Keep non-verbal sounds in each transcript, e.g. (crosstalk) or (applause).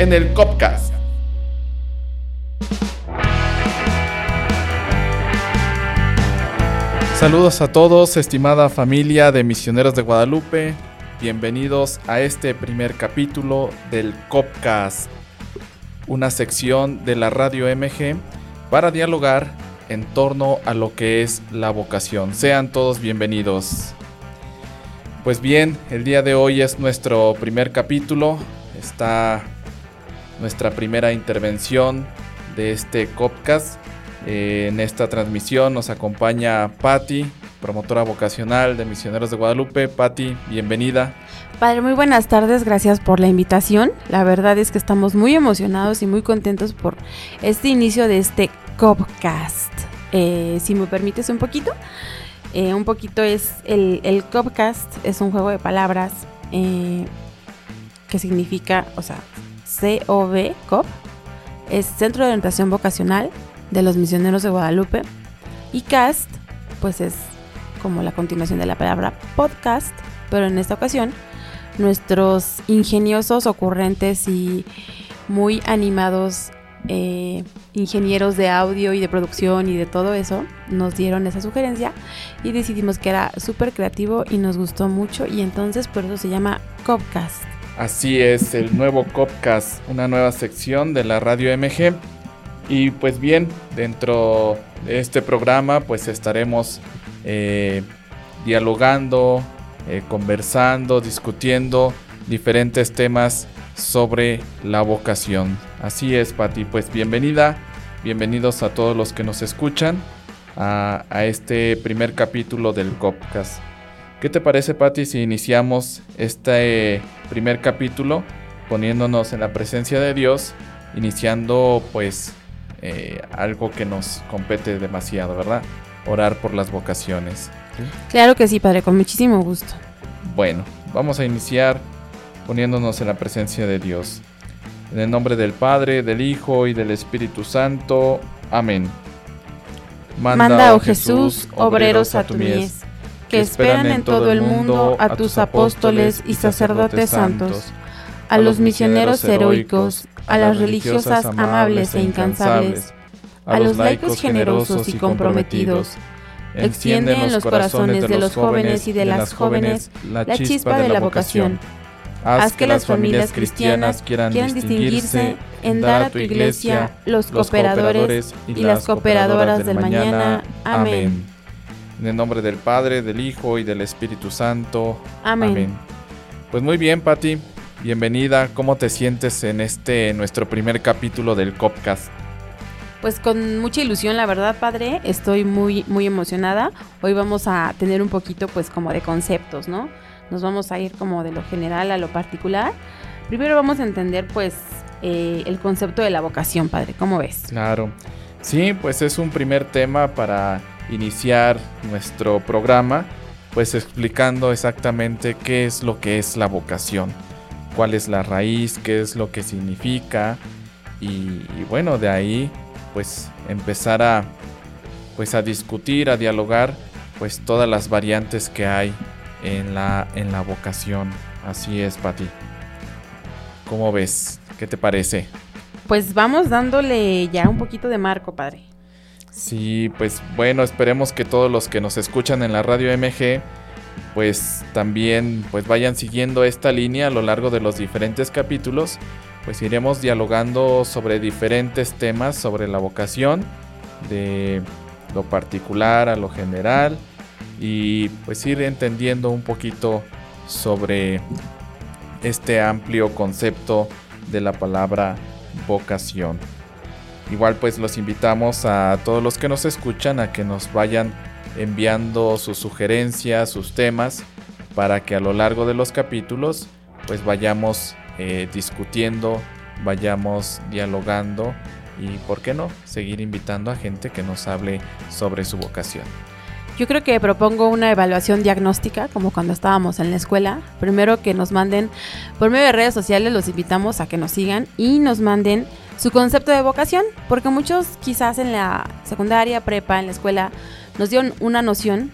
en el Copcast. Saludos a todos, estimada familia de Misioneros de Guadalupe. Bienvenidos a este primer capítulo del Copcast, una sección de la radio MG para dialogar en torno a lo que es la vocación. Sean todos bienvenidos. Pues bien, el día de hoy es nuestro primer capítulo. Está nuestra primera intervención de este Copcast. Eh, en esta transmisión nos acompaña Patti, promotora vocacional de Misioneros de Guadalupe. Patti, bienvenida. Padre, muy buenas tardes, gracias por la invitación. La verdad es que estamos muy emocionados y muy contentos por este inicio de este Copcast. Eh, si me permites un poquito, eh, un poquito es el, el Copcast, es un juego de palabras que significa, o sea, COV, COP, es Centro de Orientación Vocacional de los misioneros de Guadalupe. Y cast, pues es como la continuación de la palabra podcast, pero en esta ocasión nuestros ingeniosos, ocurrentes y muy animados eh, ingenieros de audio y de producción y de todo eso nos dieron esa sugerencia y decidimos que era súper creativo y nos gustó mucho y entonces por eso se llama Copcast. Así es, el nuevo Copcast, una nueva sección de la radio MG y pues bien, dentro de este programa pues estaremos eh, dialogando, eh, conversando, discutiendo diferentes temas sobre la vocación. Así es, Pati, pues bienvenida, bienvenidos a todos los que nos escuchan a, a este primer capítulo del Copcast. ¿Qué te parece, Pati, si iniciamos este primer capítulo poniéndonos en la presencia de Dios, iniciando pues eh, algo que nos compete demasiado, ¿verdad? Orar por las vocaciones. Claro que sí, Padre, con muchísimo gusto. Bueno, vamos a iniciar poniéndonos en la presencia de Dios. En el nombre del Padre, del Hijo y del Espíritu Santo. Amén. Manda, oh Jesús, obreros a tu mies, que esperan en todo el mundo a tus apóstoles y sacerdotes santos, a los misioneros heroicos, a las religiosas amables e incansables, a los laicos generosos y comprometidos. Extiende en los corazones de los jóvenes y de las jóvenes la chispa de la vocación. Haz que las familias cristianas quieran distinguirse en dar a tu iglesia los cooperadores y las cooperadoras del mañana. Amén. En el nombre del Padre, del Hijo y del Espíritu Santo. Amén. Pues muy bien, Patti. Bienvenida, ¿cómo te sientes en este nuestro primer capítulo del Copcast? Pues con mucha ilusión, la verdad, padre, estoy muy muy emocionada. Hoy vamos a tener un poquito pues como de conceptos, ¿no? Nos vamos a ir como de lo general a lo particular. Primero vamos a entender pues eh, el concepto de la vocación, padre, ¿cómo ves? Claro. Sí, pues es un primer tema para iniciar nuestro programa, pues explicando exactamente qué es lo que es la vocación cuál es la raíz, qué es lo que significa y, bueno, de ahí pues empezar a pues a discutir, a dialogar pues todas las variantes que hay en la en la vocación. Así es, Pati. ¿Cómo ves? ¿Qué te parece? Pues vamos dándole ya un poquito de marco, padre. Sí, pues bueno, esperemos que todos los que nos escuchan en la radio MG pues también pues vayan siguiendo esta línea a lo largo de los diferentes capítulos, pues iremos dialogando sobre diferentes temas sobre la vocación, de lo particular a lo general y pues ir entendiendo un poquito sobre este amplio concepto de la palabra vocación. Igual pues los invitamos a todos los que nos escuchan a que nos vayan enviando sus sugerencias, sus temas, para que a lo largo de los capítulos pues vayamos eh, discutiendo vayamos dialogando y, ¿por qué no?, seguir invitando a gente que nos hable sobre su vocación. Yo creo que propongo una evaluación diagnóstica, como cuando estábamos en la escuela. Primero que nos manden, por medio de redes sociales, los invitamos a que nos sigan y nos manden su concepto de vocación, porque muchos quizás en la secundaria, prepa, en la escuela, nos dieron una noción,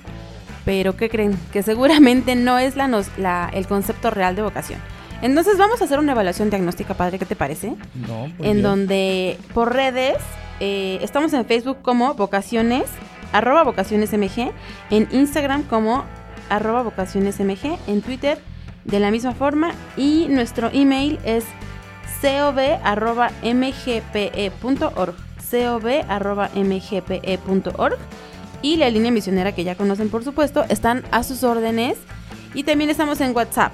pero ¿qué creen? Que seguramente no es la, el concepto real de vocación. Entonces vamos a hacer una evaluación diagnóstica, padre, ¿qué te parece? No, en donde por redes, eh, estamos en Facebook como vocaciones, arroba vocacionesmg, en Instagram como arroba vocacionesmg, en Twitter de la misma forma y nuestro email es cob.mgpe.org cob.mgpe.org y la línea misionera que ya conocen por supuesto están a sus órdenes y también estamos en WhatsApp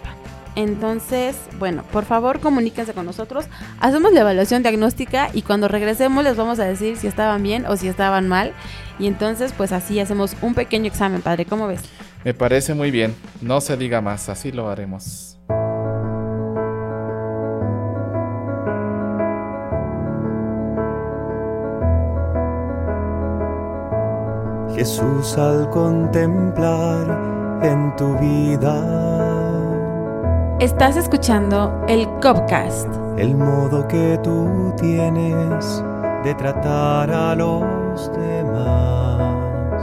entonces, bueno, por favor comuníquense con nosotros, hacemos la evaluación diagnóstica y cuando regresemos les vamos a decir si estaban bien o si estaban mal. Y entonces, pues así hacemos un pequeño examen, padre, ¿cómo ves? Me parece muy bien, no se diga más, así lo haremos. Jesús al contemplar en tu vida Estás escuchando el Copcast. El modo que tú tienes de tratar a los demás.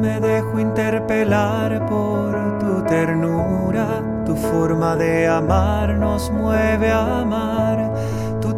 Me dejo interpelar por tu ternura, tu forma de amar nos mueve a amar.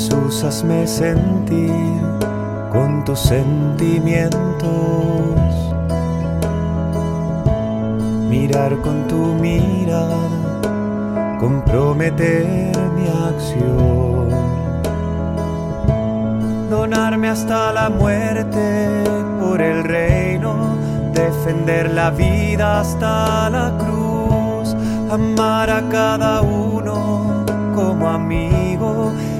Jesús, hazme sentir con tus sentimientos. Mirar con tu mirada, comprometer mi acción. Donarme hasta la muerte por el reino, defender la vida hasta la cruz, amar a cada uno como amigo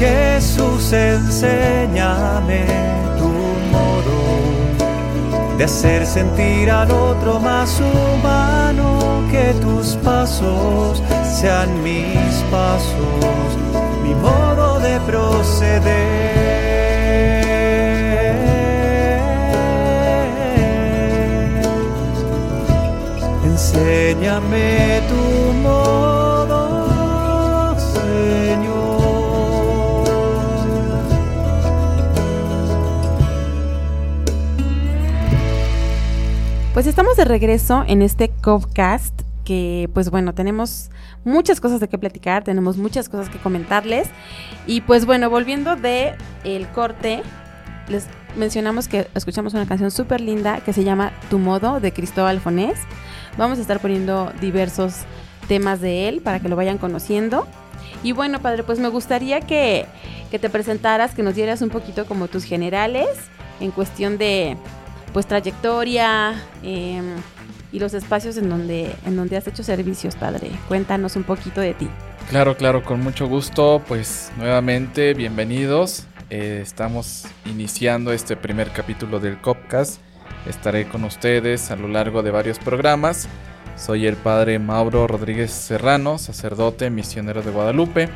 Jesús, enséñame tu modo de hacer sentir al otro más humano, que tus pasos sean mis pasos, mi modo de proceder. Enséñame Pues estamos de regreso en este Covcast que pues bueno, tenemos muchas cosas de qué platicar, tenemos muchas cosas que comentarles y pues bueno, volviendo de el corte, les mencionamos que escuchamos una canción súper linda que se llama Tu Modo de Cristóbal Fonés. Vamos a estar poniendo diversos temas de él para que lo vayan conociendo. Y bueno, padre, pues me gustaría que, que te presentaras, que nos dieras un poquito como tus generales en cuestión de pues trayectoria em, y los espacios en donde, en donde has hecho servicios, padre. Cuéntanos un poquito de ti. Claro, claro, con mucho gusto. Pues nuevamente, bienvenidos. Eh, estamos iniciando este primer capítulo del Copcast. Estaré con ustedes a lo largo de varios programas. Soy el padre Mauro Rodríguez Serrano, sacerdote misionero de Guadalupe.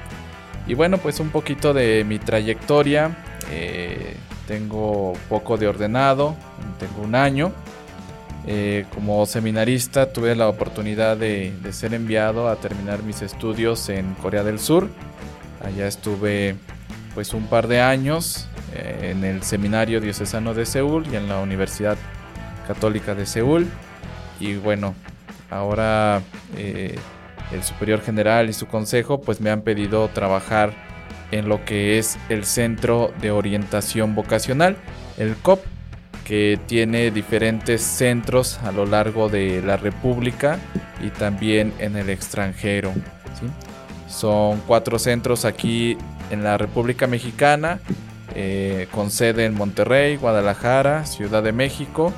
Y bueno, pues un poquito de mi trayectoria. Eh, tengo poco de ordenado, tengo un año. Eh, como seminarista tuve la oportunidad de, ser enviado a terminar mis estudios en Corea del Sur. Allá estuve pues un par de años eh, en el Seminario Diocesano de Seúl y en la Universidad Católica de Seúl. Y bueno, ahora eh, el Superior General y su consejo pues me han pedido trabajar en lo que es el Centro de Orientación Vocacional, el COP, que tiene diferentes centros a lo largo de la República y también en el extranjero. Son cuatro centros aquí en la República Mexicana, eh, con sede en Monterrey, Guadalajara, Ciudad de México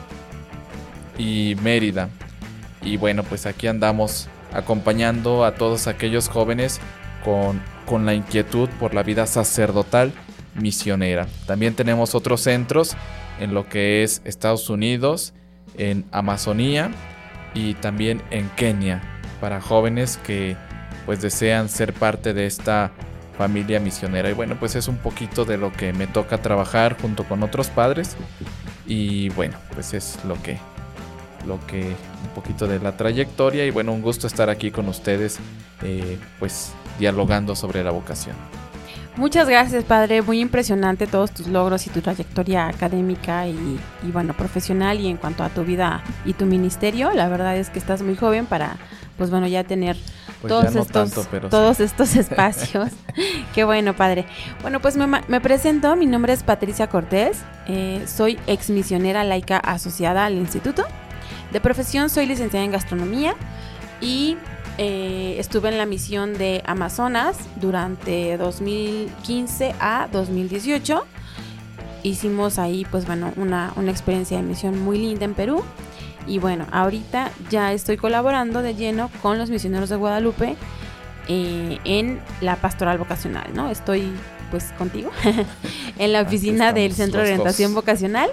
y Mérida. Y bueno, pues aquí andamos acompañando a todos aquellos jóvenes con, con la inquietud por la vida sacerdotal misionera. También tenemos otros centros en lo que es Estados Unidos, en Amazonía y también en Kenia para jóvenes que pues desean ser parte de esta familia misionera. Y bueno, pues es un poquito de lo que me toca trabajar junto con otros padres. Y bueno, pues es lo que lo que un poquito de la trayectoria y bueno un gusto estar aquí con ustedes eh, pues dialogando sobre la vocación Muchas gracias, padre. Muy impresionante todos tus logros y tu trayectoria académica y, y, bueno, profesional y en cuanto a tu vida y tu ministerio. La verdad es que estás muy joven para, pues bueno, ya tener pues todos, ya no estos, tanto, pero todos sí. estos espacios. (laughs) Qué bueno, padre. Bueno, pues me presento. Mi nombre es Patricia Cortés. eh, soy ex misionera laica asociada al instituto. De profesión soy licenciada en gastronomía y eh, estuve en la misión de Amazonas durante 2015 a 2018. Hicimos ahí, pues bueno, una, una experiencia de misión muy linda en Perú. Y bueno, ahorita ya estoy colaborando de lleno con los misioneros de Guadalupe eh, en la pastoral vocacional, ¿no? Estoy pues contigo (laughs) en la oficina del Centro de los dos. Orientación Vocacional.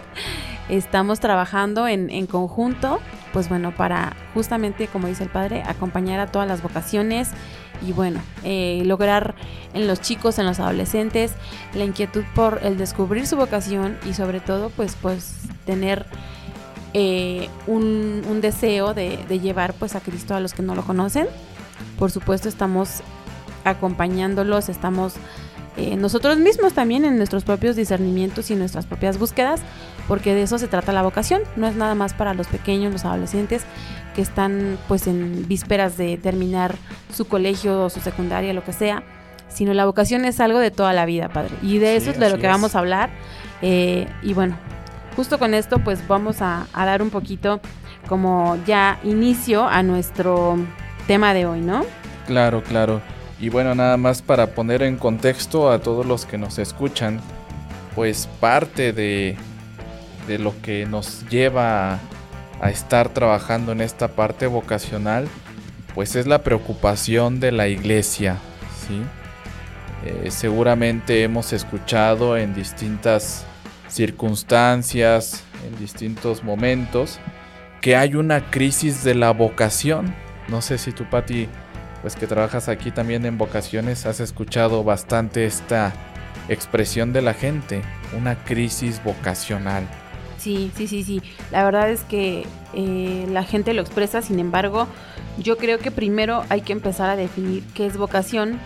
Estamos trabajando en, en conjunto, pues bueno, para justamente, como dice el padre, acompañar a todas las vocaciones y bueno, eh, lograr en los chicos, en los adolescentes, la inquietud por el descubrir su vocación y sobre todo, pues, pues tener eh, un, un deseo de, llevar pues a Cristo a los que no lo conocen. Por supuesto, estamos acompañándolos, estamos eh, nosotros mismos también en nuestros propios discernimientos y nuestras propias búsquedas, porque de eso se trata la vocación. No es nada más para los pequeños, los adolescentes que están pues en vísperas de terminar su colegio o su secundaria, lo que sea, sino la vocación es algo de toda la vida, padre. Y de Sí, eso es de lo que es. vamos a hablar. Eh, y bueno, justo con esto pues vamos a, a dar un poquito como ya inicio a nuestro tema de hoy, ¿no? Claro, claro. Y bueno, nada más para poner en contexto a todos los que nos escuchan, pues parte de, de lo que nos lleva a, estar trabajando en esta parte vocacional, pues es la preocupación de la iglesia, ¿sí? Eh, seguramente hemos escuchado en distintas circunstancias, en distintos momentos que hay una crisis de la vocación. No sé si tú, Patti, pues que trabajas aquí también en vocaciones, has escuchado bastante esta expresión de la gente, una crisis vocacional. Sí, sí, sí, sí. La verdad es que eh, la gente lo expresa, sin embargo, yo creo que primero hay que empezar a definir qué es vocación.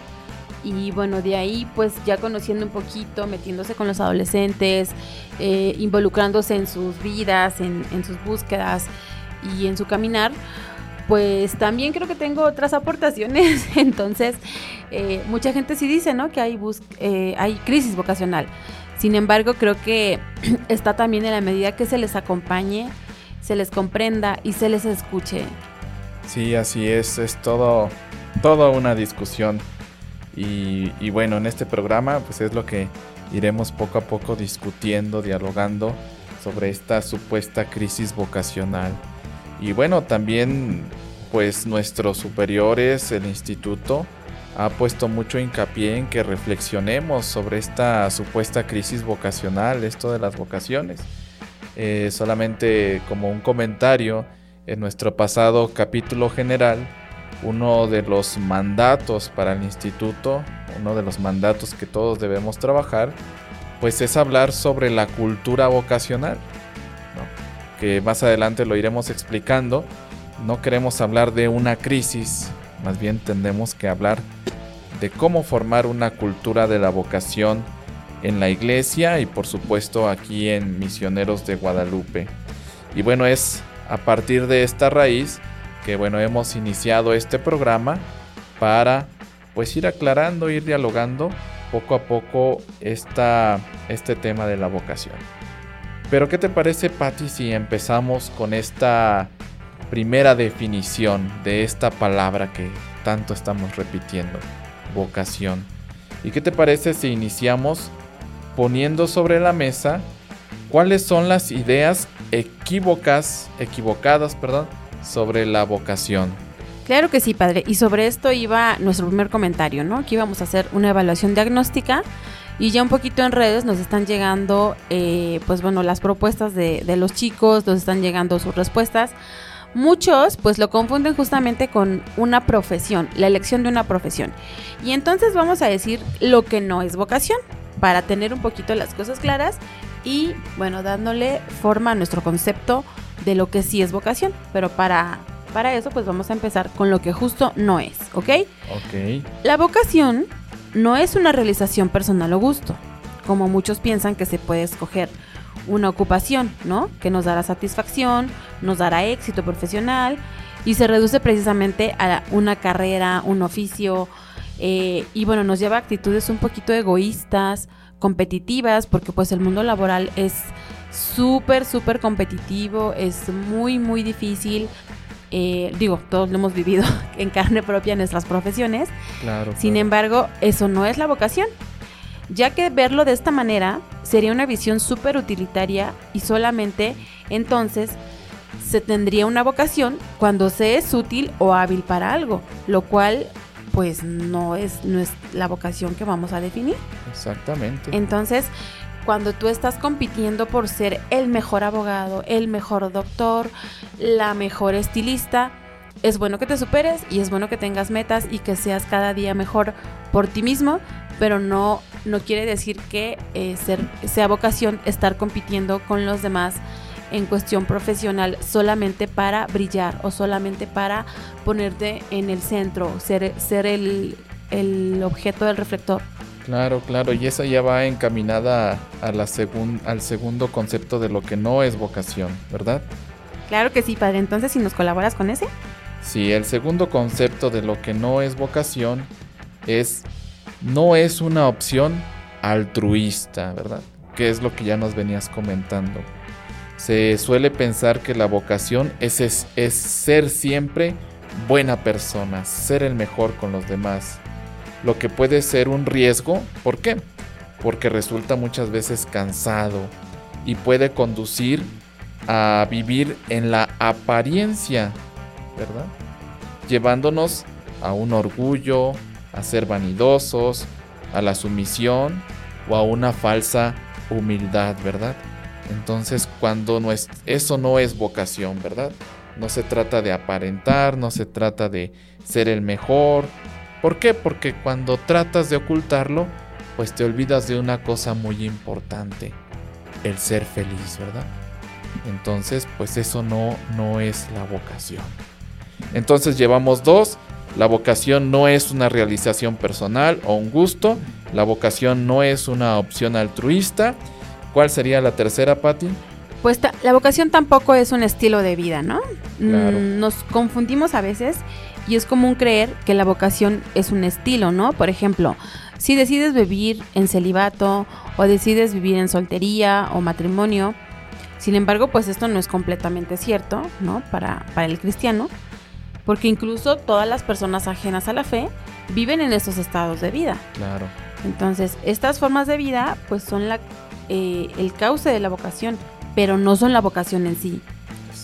Y bueno, de ahí pues ya conociendo un poquito, metiéndose con los adolescentes, eh, involucrándose en sus vidas, en, sus búsquedas y en su caminar, pues también creo que tengo otras aportaciones. (laughs) Entonces, eh, mucha gente sí dice, ¿no? Que hay, eh, hay crisis vocacional. Sin embargo, creo que (clears throat) está también en la medida que se les acompañe, se les comprenda y se les escuche. Sí, así es, es todo, toda una discusión. Y, y bueno, en este programa, pues es lo que iremos poco a poco discutiendo, dialogando sobre esta supuesta crisis vocacional. Y bueno, también pues nuestros superiores, el instituto, ha puesto mucho hincapié en que reflexionemos sobre esta supuesta crisis vocacional, esto de las vocaciones. Eh, solamente como un comentario, en nuestro pasado capítulo general, uno de los mandatos para el instituto, uno de los mandatos que todos debemos trabajar, pues es hablar sobre la cultura vocacional que más adelante lo iremos explicando, no queremos hablar de una crisis, más bien tendemos que hablar de cómo formar una cultura de la vocación en la iglesia y por supuesto aquí en Misioneros de Guadalupe. Y bueno, es a partir de esta raíz que bueno, hemos iniciado este programa para pues ir aclarando, ir dialogando poco a poco esta, este tema de la vocación. Pero ¿qué te parece, Patti, si empezamos con esta primera definición de esta palabra que tanto estamos repitiendo, vocación? ¿Y qué te parece si iniciamos poniendo sobre la mesa cuáles son las ideas equívocas, equivocadas, perdón, sobre la vocación? Claro que sí, padre. Y sobre esto iba nuestro primer comentario, ¿no? Que íbamos a hacer una evaluación diagnóstica y ya un poquito en redes nos están llegando, eh, pues bueno, las propuestas de, de los chicos, nos están llegando sus respuestas. Muchos pues lo confunden justamente con una profesión, la elección de una profesión. Y entonces vamos a decir lo que no es vocación, para tener un poquito las cosas claras y bueno, dándole forma a nuestro concepto de lo que sí es vocación. Pero para, para eso pues vamos a empezar con lo que justo no es, ¿ok? Ok. La vocación no es una realización personal o gusto, como muchos piensan que se puede escoger una ocupación, ¿no? Que nos dará satisfacción, nos dará éxito profesional y se reduce precisamente a una carrera, un oficio eh, y bueno, nos lleva a actitudes un poquito egoístas, competitivas, porque pues el mundo laboral es súper, súper competitivo, es muy, muy difícil eh, digo, todos lo hemos vivido (laughs) en carne propia en nuestras profesiones. Claro, Sin embargo, eso no es la vocación, ya que verlo de esta manera sería una visión súper utilitaria y solamente entonces se tendría una vocación cuando se es útil o hábil para algo, lo cual pues no es, no es la vocación que vamos a definir. Exactamente. Entonces, cuando tú estás compitiendo por ser el mejor abogado, el mejor doctor, la mejor estilista, es bueno que te superes y es bueno que tengas metas y que seas cada día mejor por ti mismo, pero no, no quiere decir que eh, ser, sea vocación estar compitiendo con los demás en cuestión profesional solamente para brillar o solamente para ponerte en el centro, ser, ser el, el objeto del reflector. Claro, claro, y esa ya va encaminada a la al segundo concepto de lo que no es vocación, ¿verdad? Claro que sí, padre. Entonces, si nos colaboras con ese. Sí, el segundo concepto de lo que no es vocación es no es una opción altruista, ¿verdad? Que es lo que ya nos venías comentando. Se suele pensar que la vocación es, es, es ser siempre buena persona, ser el mejor con los demás lo que puede ser un riesgo. ¿Por qué? Porque resulta muchas veces cansado y puede conducir a vivir en la apariencia, ¿verdad? Llevándonos a un orgullo, a ser vanidosos, a la sumisión o a una falsa humildad, ¿verdad? Entonces, cuando no es, eso no es vocación, ¿verdad? No se trata de aparentar, no se trata de ser el mejor. ¿Por qué? Porque cuando tratas de ocultarlo, pues te olvidas de una cosa muy importante, el ser feliz, ¿verdad? Entonces, pues eso no, no es la vocación. Entonces llevamos dos. La vocación no es una realización personal o un gusto. La vocación no es una opción altruista. ¿Cuál sería la tercera, Patti? Pues la vocación tampoco es un estilo de vida, ¿no? Mm, nos confundimos a veces y es común creer que la vocación es un estilo, ¿no? Por ejemplo, si decides vivir en celibato o decides vivir en soltería o matrimonio, sin embargo, pues esto no es completamente cierto, ¿no? Para, para el cristiano, porque incluso todas las personas ajenas a la fe viven en estos estados de vida. Claro. Entonces, estas formas de vida, pues son la, eh, el cauce de la vocación, pero no son la vocación en sí.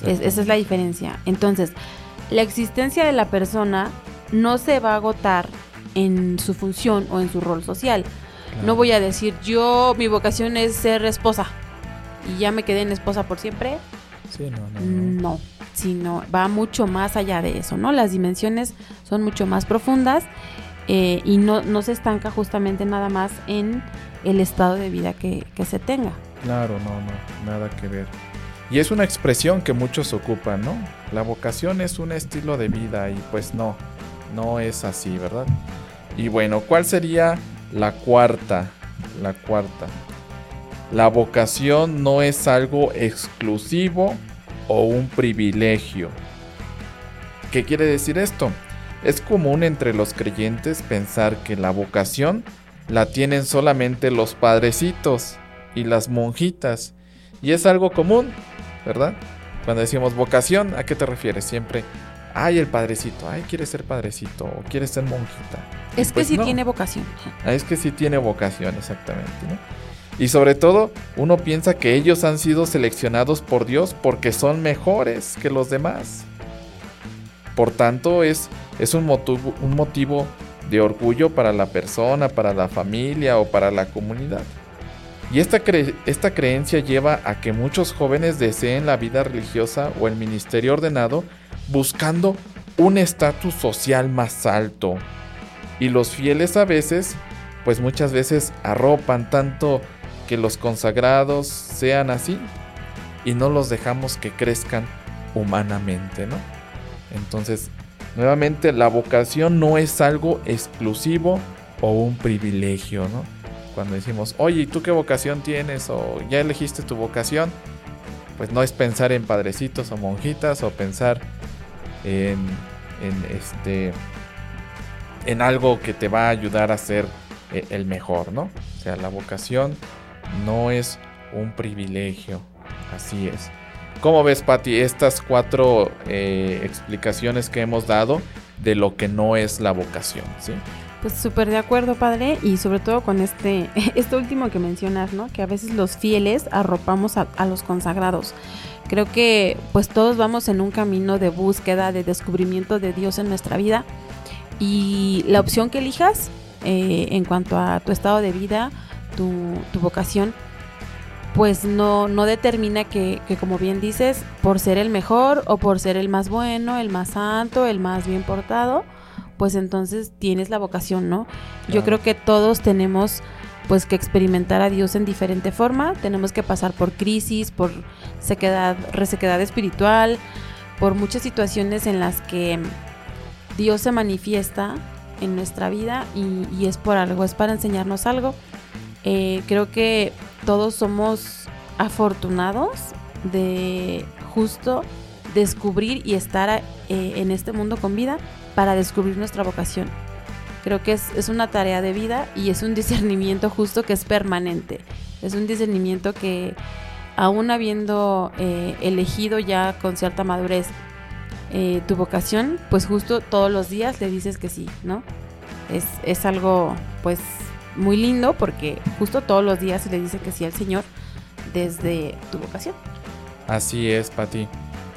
esa es la diferencia. Entonces, la existencia de la persona no se va a agotar en su función o en su rol social. No voy a decir, yo, mi vocación es ser esposa y ya me quedé en esposa por siempre. Sí, no, no, no. No, sino va mucho más allá de eso, ¿no? Las dimensiones son mucho más profundas eh, y no, no se estanca justamente nada más en el estado de vida que, que se tenga. Claro, no, no, nada que ver. Y es una expresión que muchos ocupan, ¿no? La vocación es un estilo de vida y pues no, no es así, ¿verdad? Y bueno, ¿cuál sería la cuarta? La cuarta. La vocación no es algo exclusivo o un privilegio. ¿Qué quiere decir esto? Es común entre los creyentes pensar que la vocación la tienen solamente los padrecitos y las monjitas. Y es algo común, ¿verdad? Cuando decimos vocación, ¿a qué te refieres? Siempre, ay, el padrecito, ay, quiere ser padrecito o quiere ser monjita. Es que pues sí tiene vocación. Ah, es que sí tiene vocación, exactamente. Y sobre todo, uno piensa que ellos han sido seleccionados por Dios porque son mejores que los demás. Por tanto, es, es un, motivo, un motivo de orgullo para la persona, para la familia o para la comunidad. Y esta, esta creencia lleva a que muchos jóvenes deseen la vida religiosa o el ministerio ordenado buscando un estatus social más alto. Y los fieles a veces, pues muchas veces arropan tanto que los consagrados sean así y no los dejamos que crezcan humanamente, ¿no? Entonces, nuevamente, la vocación no es algo exclusivo o un privilegio, ¿no? Cuando decimos, oye, ¿y tú qué vocación tienes? O ya elegiste tu vocación, pues no es pensar en padrecitos o monjitas o pensar en, en este en algo que te va a ayudar a ser eh, el mejor, ¿no? O sea, la vocación no es un privilegio, así es. ¿Cómo ves, Patti, estas cuatro eh, explicaciones que hemos dado de lo que no es la vocación? ¿sí? Pues súper de acuerdo, padre, y sobre todo con este, (laughs) este último que mencionas, ¿no? Que a veces los fieles arropamos a, los consagrados. Creo que pues todos vamos en un camino de búsqueda, de descubrimiento de Dios en nuestra vida. Y la opción que elijas eh, en cuanto a tu estado de vida, tu, vocación, pues no, no determina que, como bien dices, por ser el mejor o por ser el más bueno, el más santo, el más bien portado, pues entonces tienes la vocación, ¿no? Yo creo que todos tenemos pues que experimentar a Dios en diferente forma, tenemos que pasar por crisis, por sequedad, resequedad espiritual, por muchas situaciones en las que Dios se manifiesta en nuestra vida y, y es por algo, es para enseñarnos algo. Eh, creo que todos somos afortunados de justo descubrir y estar eh, en este mundo con vida para descubrir nuestra vocación. Creo que es, una tarea de vida y es un (laughs) discernimiento justo que es permanente. Es un discernimiento que aún habiendo eh, elegido ya con cierta madurez tu vocación, pues justo todos los días le dices que sí, ¿no? Es, es algo pues muy lindo porque justo todos los días se le dice que sí al Señor desde tu vocación. Así es, Pati.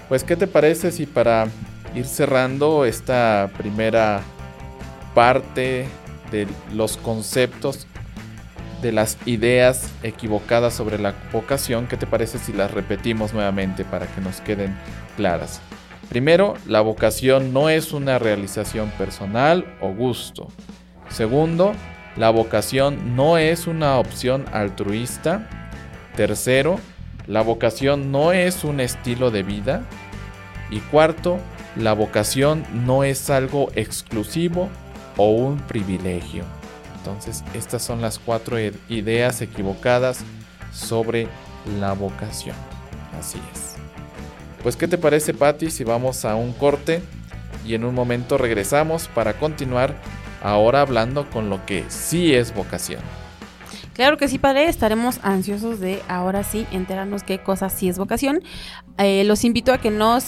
Pues, ¿qué te parece si para ir cerrando esta primera parte de los conceptos de las ideas equivocadas sobre la vocación, ¿qué te parece si las repetimos nuevamente para que nos queden claras? Primero, la vocación no es una realización personal o gusto. Segundo, la vocación no es una opción altruista. Tercero, la vocación no es un estilo de vida. Y cuarto, la vocación no es algo exclusivo o un privilegio. Entonces, estas son las cuatro ideas equivocadas sobre la vocación. Así es. Pues, ¿qué te parece, Patti, si vamos a un corte y en un momento regresamos para continuar ahora hablando con lo que sí es vocación? Claro que sí, padre. Estaremos ansiosos de ahora sí enterarnos qué cosa sí es vocación. Eh, los invito a que nos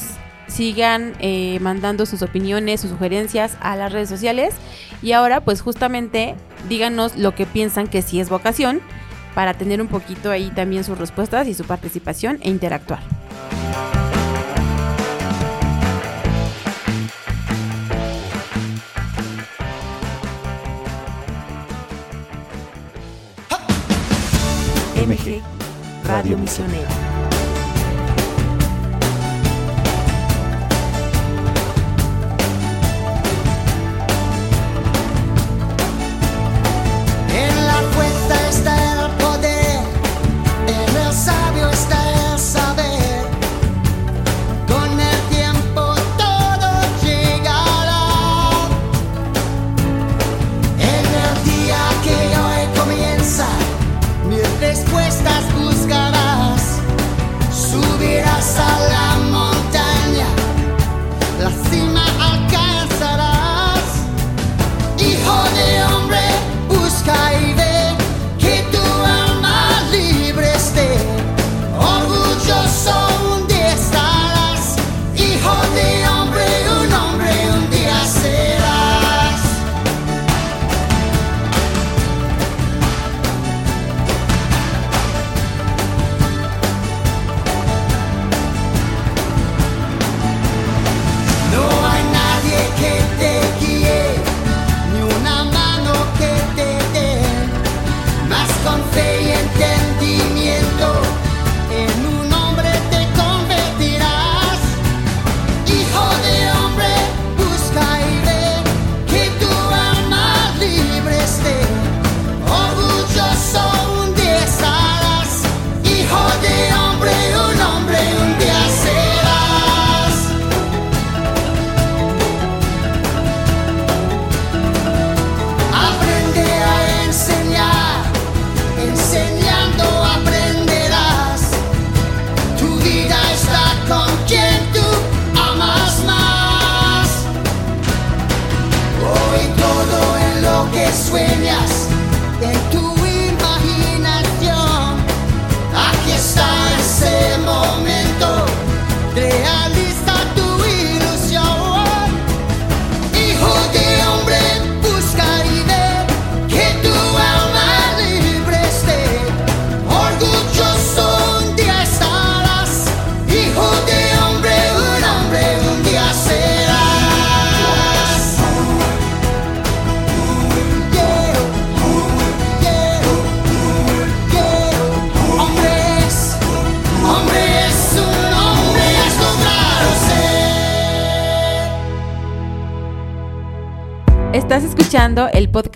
sigan eh, mandando sus opiniones, sus sugerencias a las redes sociales. Y ahora, pues justamente, díganos lo que piensan que sí es vocación para tener un poquito ahí también sus respuestas y su participación e interactuar. Radio Misionero.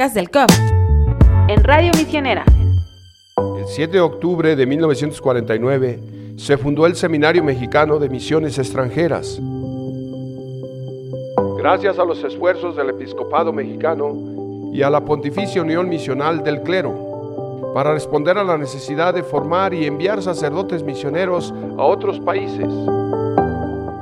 Podcast del COP en Radio Misionera. El 7 de octubre de 1949 se fundó el Seminario Mexicano de Misiones Extranjeras. Gracias a los esfuerzos del episcopado mexicano y a la Pontificia Unión Misional del Clero, para responder a la necesidad de formar y enviar sacerdotes misioneros a otros países.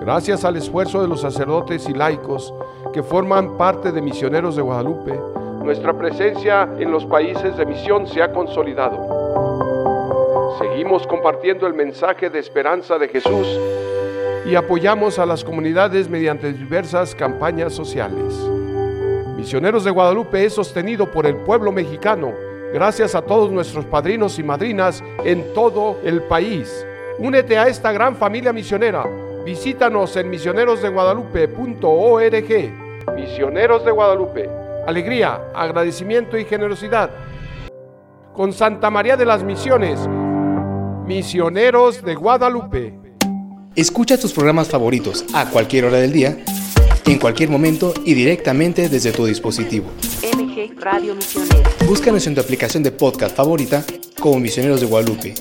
Gracias al esfuerzo de los sacerdotes y laicos que forman parte de Misioneros de Guadalupe, nuestra presencia en los países de misión se ha consolidado. Seguimos compartiendo el mensaje de esperanza de Jesús y apoyamos a las comunidades mediante diversas campañas sociales. Misioneros de Guadalupe es sostenido por el pueblo mexicano gracias a todos nuestros padrinos y madrinas en todo el país. Únete a esta gran familia misionera. Visítanos en misionerosdeguadalupe.org. Misioneros de Guadalupe. Alegría, agradecimiento y generosidad con Santa María de las Misiones, misioneros de Guadalupe. Escucha tus programas favoritos a cualquier hora del día, en cualquier momento y directamente desde tu dispositivo. MG Radio Misionero. Búscanos en tu aplicación de podcast favorita como Misioneros de Guadalupe.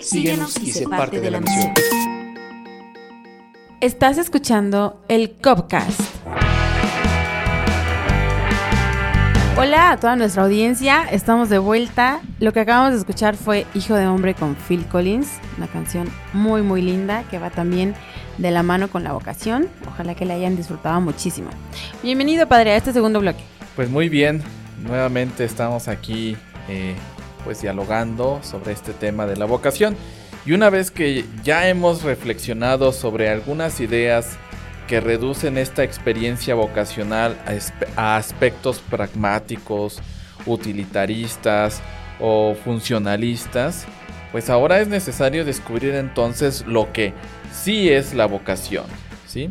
Síguenos y sé parte de la misión. Estás escuchando el Copcast. Hola a toda nuestra audiencia, estamos de vuelta. Lo que acabamos de escuchar fue Hijo de Hombre con Phil Collins, una canción muy muy linda que va también de la mano con la vocación. Ojalá que la hayan disfrutado muchísimo. Bienvenido padre a este segundo bloque. Pues muy bien, nuevamente estamos aquí eh, pues dialogando sobre este tema de la vocación. Y una vez que ya hemos reflexionado sobre algunas ideas que reducen esta experiencia vocacional a, aspectos pragmáticos, utilitaristas o funcionalistas, pues ahora es necesario descubrir entonces lo que sí es la vocación, ¿sí?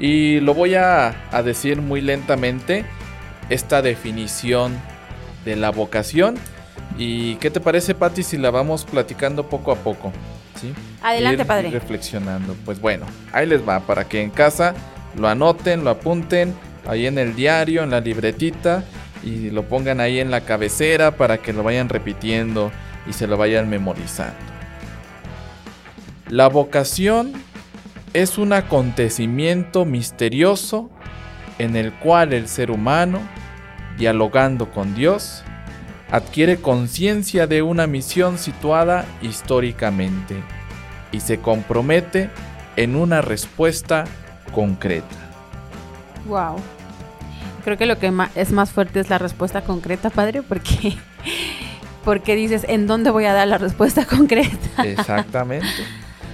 Y lo voy a, decir muy lentamente, esta definición de la vocación. ¿Y qué te parece, Patti, si la vamos platicando poco a poco? Adelante, padre. reflexionando. Pues bueno, ahí les va, para que en casa lo anoten, lo apunten, ahí en el diario, en la libretita, y lo pongan ahí en la cabecera para que lo vayan repitiendo y se lo vayan memorizando. La vocación es un acontecimiento misterioso en el cual el ser humano, dialogando con Dios, adquiere conciencia de una misión situada históricamente y se compromete en una respuesta concreta. Wow. Creo que lo que es más fuerte es la respuesta concreta, padre, porque (laughs) porque dices, ¿en dónde voy a dar la respuesta (laughs) concreta? Exactamente.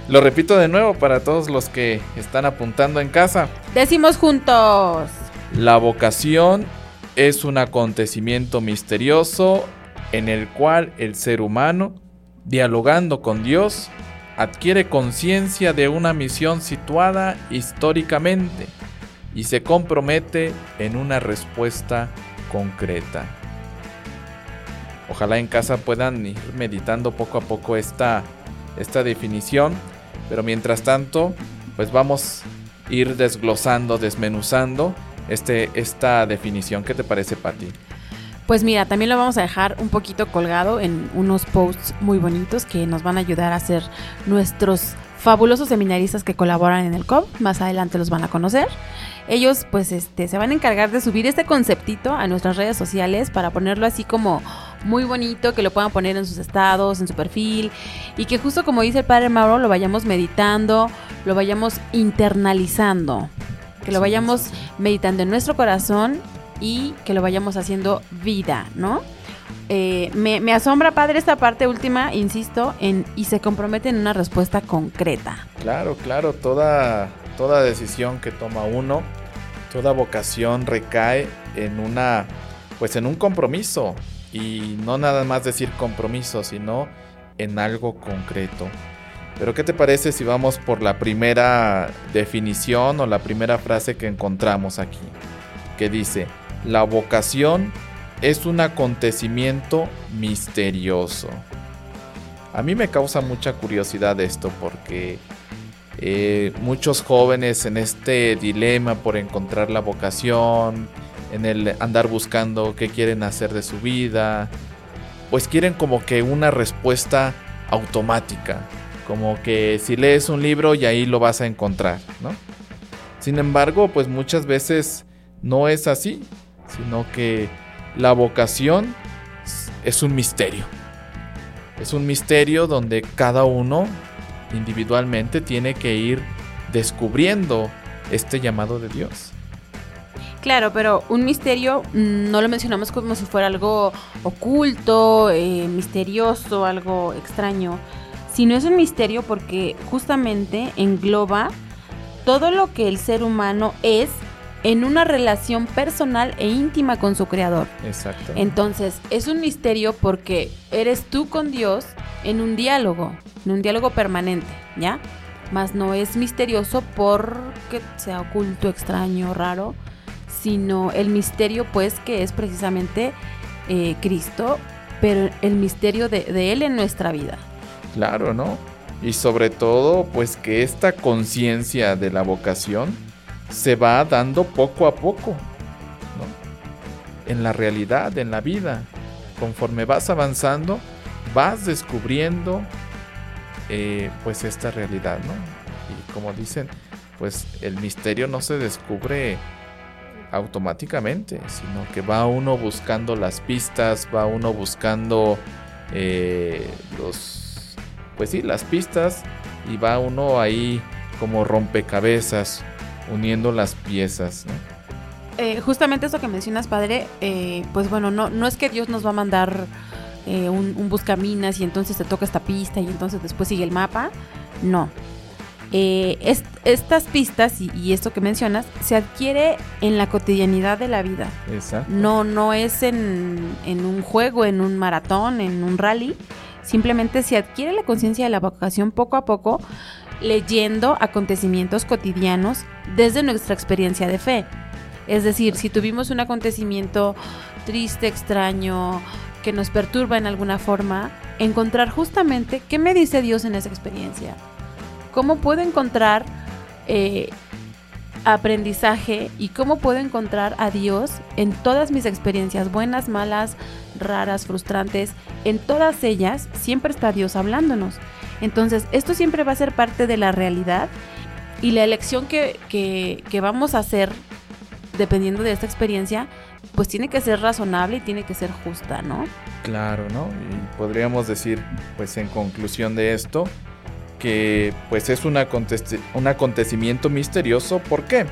Lo repito de nuevo para todos los que están apuntando en casa. Decimos juntos. La vocación es un acontecimiento misterioso en el cual el ser humano, dialogando con Dios, adquiere conciencia de una misión situada históricamente y se compromete en una respuesta concreta. Ojalá en casa puedan ir meditando poco a poco esta, esta definición, pero mientras tanto, pues vamos a ir desglosando, desmenuzando este, esta definición. ¿Qué te parece, Patti? Pues mira, también lo vamos a dejar un poquito colgado en unos posts muy bonitos que nos van a ayudar a hacer nuestros fabulosos seminaristas que colaboran en el COP. Más adelante los van a conocer. Ellos pues este, se van a encargar de subir este conceptito a nuestras redes sociales para ponerlo así como muy bonito, que lo puedan poner en sus estados, en su perfil y que justo como dice el padre Mauro lo vayamos meditando, lo vayamos internalizando que lo vayamos meditando en nuestro corazón y que lo vayamos haciendo vida, ¿no? Eh, me, asombra, padre, esta parte última, insisto, en y se compromete en una respuesta concreta. Claro, claro, toda, toda decisión que toma uno, toda vocación recae en una, pues en un compromiso. Y no nada más decir compromiso, sino en algo concreto. Pero ¿qué te parece si vamos por la primera definición o la primera frase que encontramos aquí? Que dice, la vocación es un acontecimiento misterioso. A mí me causa mucha curiosidad esto porque eh, muchos jóvenes en este dilema por encontrar la vocación, en el andar buscando qué quieren hacer de su vida, pues quieren como que una respuesta automática como que si lees un libro y ahí lo vas a encontrar, ¿no? Sin embargo, pues muchas veces no es así, sino que la vocación es un misterio. Es un misterio donde cada uno individualmente tiene que ir descubriendo este llamado de Dios. Claro, pero un misterio mm, no lo mencionamos como si fuera algo oculto, eh, misterioso, algo extraño, no es un misterio porque justamente engloba todo lo que el ser humano es en una relación personal e íntima con su creador. Exacto. Entonces, es un misterio porque eres tú con Dios en un diálogo, en un diálogo permanente, ¿ya? Más no es misterioso porque sea oculto, extraño, raro, sino el misterio pues que es precisamente eh, Cristo pero el misterio de, de Él en nuestra vida. Claro, ¿no? Y sobre todo, pues que esta conciencia de la vocación se va dando poco a poco, ¿no? En la realidad, en la vida. Conforme vas avanzando, vas descubriendo eh, pues esta realidad, ¿no? Y como dicen, pues el misterio no se descubre automáticamente, sino que va uno buscando las pistas, va uno buscando eh, los, pues sí, las pistas y va uno ahí como rompecabezas uniendo las piezas. ¿no? Eh, justamente eso que mencionas, padre, eh, pues bueno, no, no es que Dios nos va a mandar eh, un, un buscaminas y entonces te toca esta pista y entonces después sigue el mapa. No. Eh, es- estas pistas y, y esto que mencionas se adquiere en la cotidianidad de la vida. Exacto. No, no es en, en un juego, en un maratón, en un rally. Simplemente se adquiere la conciencia de la vocación poco a poco, leyendo acontecimientos cotidianos desde nuestra experiencia de fe. Es decir, si tuvimos un acontecimiento triste, extraño, que nos perturba en alguna forma, encontrar justamente qué me dice Dios en esa experiencia. ¿Cómo puedo encontrar eh, aprendizaje y cómo puedo encontrar a Dios en todas mis experiencias, buenas, malas, raras, frustrantes, en todas ellas siempre está Dios hablándonos. Entonces, esto siempre va a ser parte de la realidad y la elección que, que- vamos a hacer, dependiendo de esta experiencia, pues tiene que ser razonable y tiene que ser justa, ¿no? Claro, ¿no? Y podríamos decir, pues en conclusión de esto, que pues es un, un acontecimiento misterioso. ¿Por qué?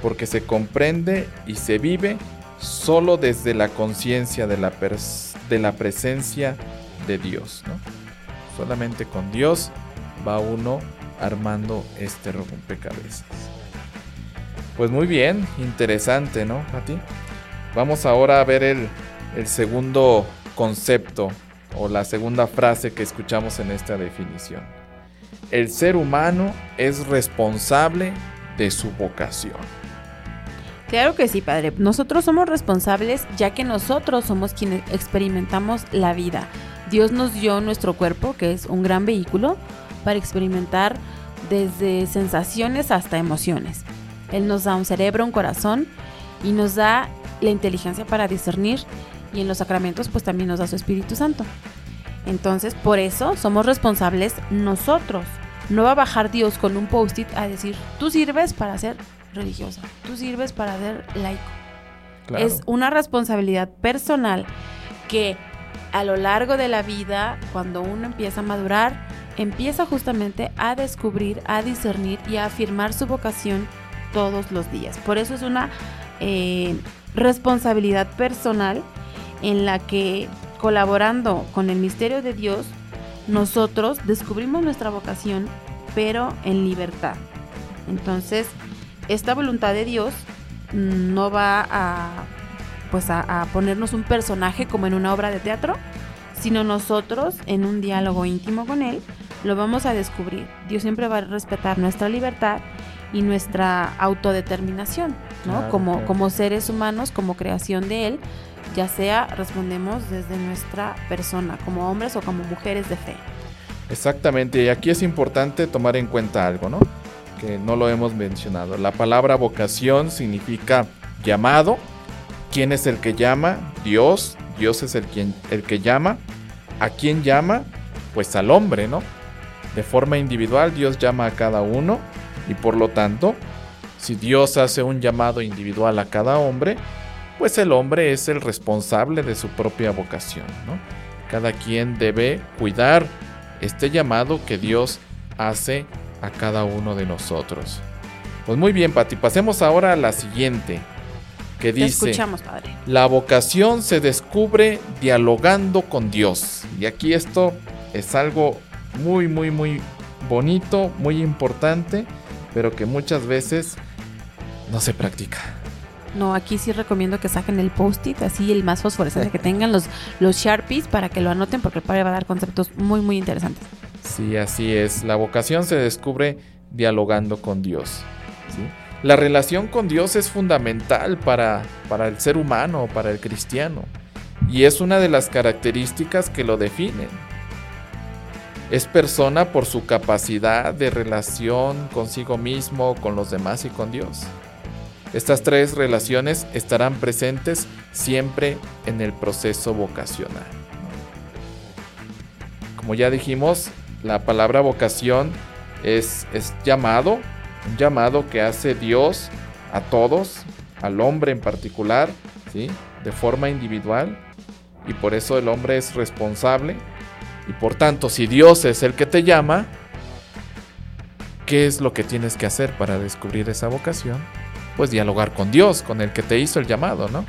Porque se comprende y se vive solo desde la conciencia de, la de la presencia de Dios, ¿no? Solamente con Dios va uno armando este rompecabezas. Pues muy bien, interesante, ¿no, Pati? Vamos ahora a ver el, el segundo concepto o la segunda frase que escuchamos en esta definición. El ser humano es responsable de su vocación. Claro que sí, padre. Nosotros somos responsables ya que nosotros somos quienes experimentamos la vida. Dios nos dio nuestro cuerpo, que es un gran vehículo, para experimentar desde sensaciones hasta emociones. Él nos da un cerebro, un corazón y nos da la inteligencia para discernir y en los sacramentos pues también nos da su Espíritu Santo. Entonces, por eso somos responsables nosotros. No va a bajar Dios con un post-it a decir, tú sirves para ser religiosa, tú sirves para ser laico. Claro. Es una responsabilidad personal que a lo largo de la vida, cuando uno empieza a madurar, empieza justamente a descubrir, a discernir y a afirmar su vocación todos los días. Por eso es una eh, responsabilidad personal en la que colaborando con el misterio de Dios, nosotros descubrimos nuestra vocación, pero en libertad. Entonces, esta voluntad de Dios mm, no va a pues a, a ponernos un personaje como en una obra de teatro, sino nosotros en un diálogo íntimo con él lo vamos a descubrir. Dios siempre va a respetar nuestra libertad y nuestra autodeterminación, ¿no? Claro, como, claro. como seres humanos, como creación de él, ya sea respondemos desde nuestra persona, como hombres o como mujeres de fe. Exactamente, y aquí es importante tomar en cuenta algo, ¿no? Que no lo hemos mencionado. La palabra vocación significa llamado. ¿Quién es el que llama? Dios. Dios es el, quien, el que llama. ¿A quién llama? Pues al hombre, ¿no? De forma individual Dios llama a cada uno y por lo tanto, si Dios hace un llamado individual a cada hombre, pues el hombre es el responsable de su propia vocación, ¿no? Cada quien debe cuidar este llamado que Dios hace a cada uno de nosotros. Pues muy bien, Pati, pasemos ahora a la siguiente, que Te dice, escuchamos, Padre. la vocación se descubre dialogando con Dios. Y aquí esto es algo muy, muy, muy bonito, muy importante, pero que muchas veces no se practica. No, aquí sí recomiendo que saquen el post-it, así el más fosforescente que tengan, los, los Sharpies, para que lo anoten, porque el padre va a dar conceptos muy, muy interesantes. Sí, así es. La vocación se descubre dialogando con Dios. La relación con Dios es fundamental para, para el ser humano, para el cristiano. Y es una de las características que lo definen. Es persona por su capacidad de relación consigo mismo, con los demás y con Dios. Estas tres relaciones estarán presentes siempre en el proceso vocacional. Como ya dijimos, la palabra vocación es, llamado, un llamado que hace Dios a todos, al hombre en particular, ¿sí? de forma individual, y por eso el hombre es responsable. Y por tanto, si Dios es el que te llama, ¿qué es lo que tienes que hacer para descubrir esa vocación? Pues dialogar con Dios, con el que te hizo el llamado, ¿no?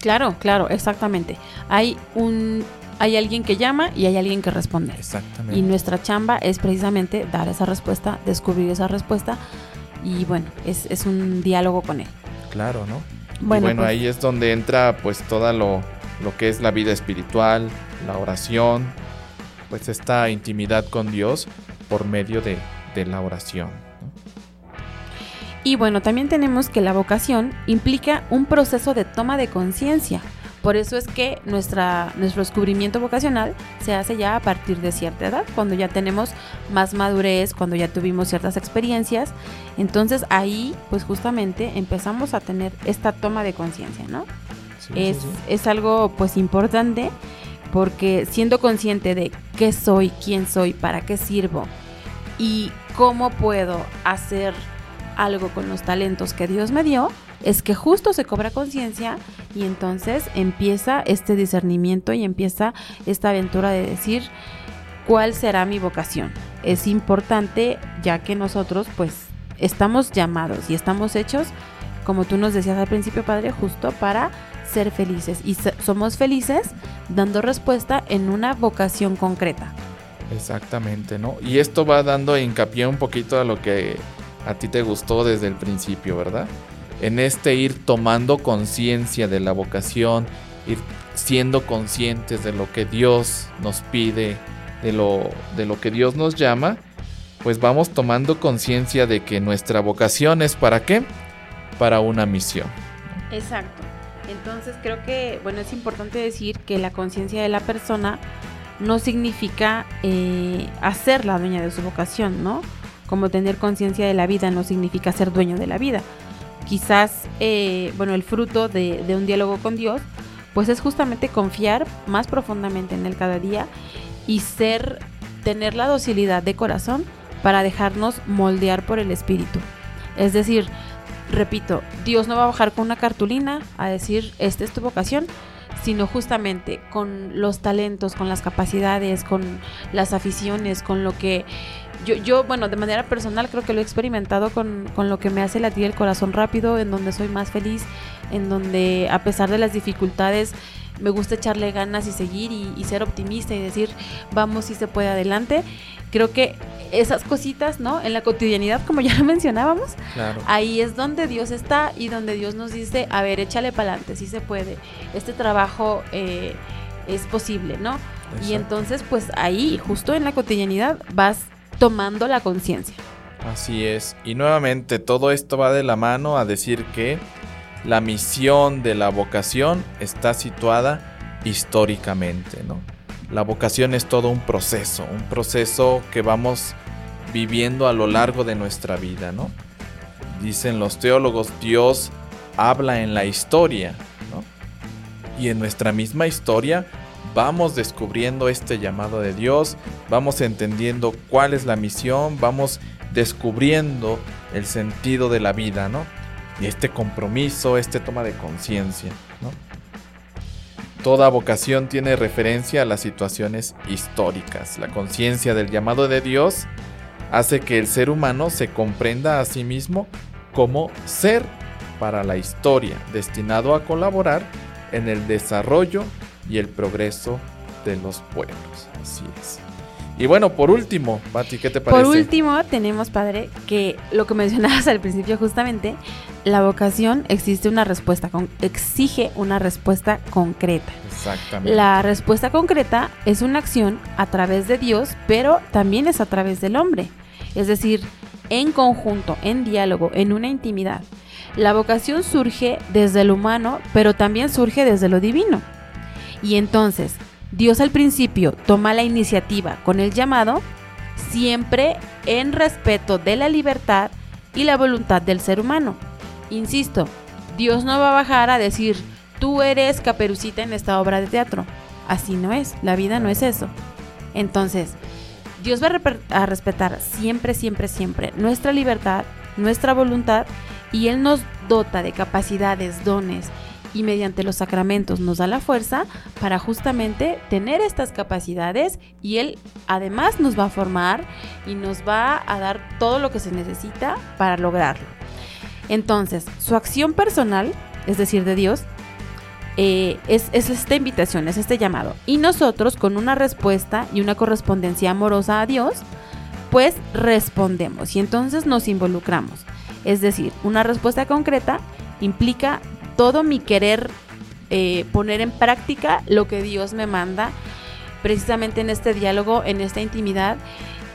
Claro, claro, exactamente. Hay un hay alguien que llama y hay alguien que responde. Exactamente. Y nuestra chamba es precisamente dar esa respuesta, descubrir esa respuesta y bueno, es, es un diálogo con él. Claro, ¿no? Bueno, bueno, pues- ahí es donde entra pues toda lo, lo que es la vida espiritual, la oración, pues esta intimidad con Dios por medio de, de la oración. Y bueno, también tenemos que la vocación implica un proceso de toma de conciencia. Por eso es que nuestra, nuestro descubrimiento vocacional se hace ya a partir de cierta edad, cuando ya tenemos más madurez, cuando ya tuvimos ciertas experiencias. Entonces ahí, pues justamente empezamos a tener esta toma de conciencia, ¿no? Sí, es, sí, sí. es algo pues importante porque siendo consciente de qué soy, quién soy, para qué sirvo y cómo puedo hacer algo con los talentos que Dios me dio, es que justo se cobra conciencia y entonces empieza este discernimiento y empieza esta aventura de decir cuál será mi vocación. Es importante ya que nosotros pues estamos llamados y estamos hechos, como tú nos decías al principio, Padre, justo para ser felices. Y somos felices dando respuesta en una vocación concreta. Exactamente, ¿no? Y esto va dando hincapié un poquito a lo que a ti te gustó desde el principio, ¿verdad? En este ir tomando conciencia de la vocación, ir siendo conscientes de lo que Dios nos pide, de lo, de lo que Dios nos llama, pues vamos tomando conciencia de que nuestra vocación es para qué? Para una misión. Exacto. Entonces creo que, bueno, es importante decir que la conciencia de la persona no significa eh, hacer la dueña de su vocación, ¿no? Como tener conciencia de la vida no significa ser dueño de la vida. Quizás, eh, bueno, el fruto de, de un diálogo con Dios, pues es justamente confiar más profundamente en Él cada día y ser, tener la docilidad de corazón para dejarnos moldear por el Espíritu. Es decir, repito, Dios no va a bajar con una cartulina a decir, esta es tu vocación, sino justamente con los talentos, con las capacidades, con las aficiones, con lo que yo, yo bueno, de manera personal creo que lo he experimentado con, con lo que me hace latir el corazón rápido, en donde soy más feliz, en donde a pesar de las dificultades me gusta echarle ganas y seguir y, y ser optimista y decir, vamos, si se puede adelante. Creo que esas cositas, ¿no? En la cotidianidad, como ya lo (laughs) mencionábamos, Claro. ahí es donde Dios está y donde Dios nos dice, a ver, échale para adelante, sí se puede. Este trabajo eh, es posible, ¿no? Y entonces, pues ahí, justo en la cotidianidad, vas tomando la conciencia. Así es. Y nuevamente todo esto va de la mano a decir que la misión de la vocación está situada históricamente, ¿no? La vocación es todo un proceso, un proceso que vamos viviendo a lo largo de nuestra vida, ¿no? Dicen los teólogos, Dios habla en la historia, ¿no? Y en nuestra misma historia vamos descubriendo este llamado de Dios, vamos entendiendo cuál es la misión, vamos descubriendo el sentido de la vida, ¿no? Y este compromiso, este toma de conciencia, ¿no? Toda vocación tiene referencia a las situaciones históricas. La conciencia del llamado de Dios hace que el ser humano se comprenda a sí mismo como ser para la historia, destinado a colaborar en el desarrollo y el progreso de los pueblos. Así es. Y bueno, por último, Pati, ¿qué te parece? Por último, tenemos, padre, que lo que mencionabas (laughs) al principio justamente, la vocación existe una respuesta, con, exige una respuesta concreta. Exactamente. La respuesta concreta es una acción a través de Dios, pero también es a través del hombre. Es decir, en conjunto, en diálogo, en una intimidad. La vocación surge desde lo humano, pero también surge desde lo divino. Y entonces, Dios al principio toma la iniciativa con el llamado, siempre en respeto de la libertad y la voluntad del ser humano. Insisto, Dios no va a bajar a decir, tú eres caperucita en esta obra de teatro. Así no es, la vida no es eso. Entonces, Dios va a, respetar siempre, siempre, siempre nuestra libertad, nuestra voluntad y Él nos dota de capacidades, dones y mediante los sacramentos nos da la fuerza para justamente tener estas capacidades y Él además nos va a formar y nos va a dar todo lo que se necesita para lograrlo. Entonces, su acción personal, es decir, de Dios, eh, es, es, esta invitación, es este llamado. Y nosotros con una respuesta y una correspondencia amorosa a Dios, pues respondemos y entonces nos involucramos. Es decir, una respuesta concreta implica todo mi querer eh, poner en práctica lo que Dios me manda, precisamente en este diálogo, en esta intimidad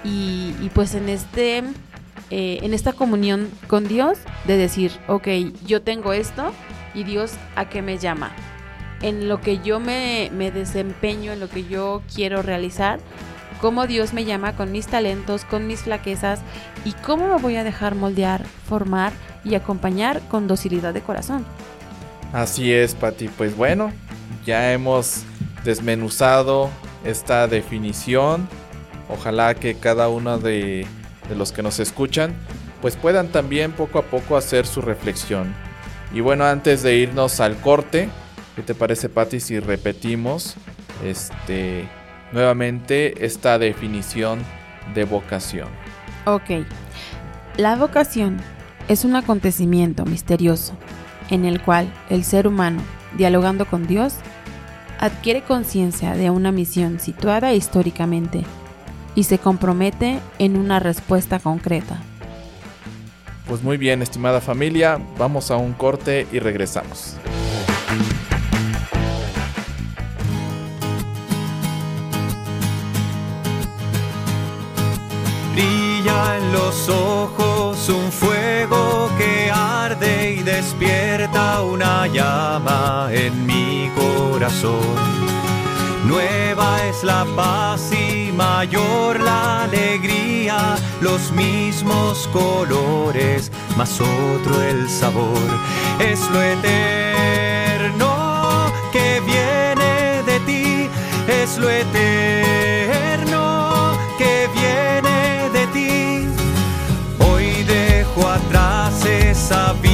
y, pues en este... Eh, en esta comunión con Dios de decir, ok, yo tengo esto y Dios a qué me llama en lo que yo me, desempeño, en lo que yo quiero realizar, cómo Dios me llama con mis talentos, con mis flaquezas y cómo me voy a dejar moldear, formar y acompañar con docilidad de corazón. Así es, Pati. Pues bueno, ya hemos desmenuzado esta definición. Ojalá que cada uno de, los que nos escuchan pues puedan también poco a poco hacer su reflexión. Y bueno, antes de irnos al corte, ¿Qué te parece, Patti, si repetimos este, nuevamente esta definición de vocación? Ok. La vocación es un acontecimiento misterioso en el cual el ser humano, dialogando con Dios, adquiere conciencia de una misión situada históricamente y se compromete en una respuesta concreta. Pues muy bien, estimada familia, vamos a un corte y regresamos. Brilla en los ojos un fuego despierta una llama en mi corazón. Nueva es la paz y mayor la alegría, los mismos colores, más otro el sabor. Es lo eterno que viene de ti, es lo eterno que viene atrás esa vida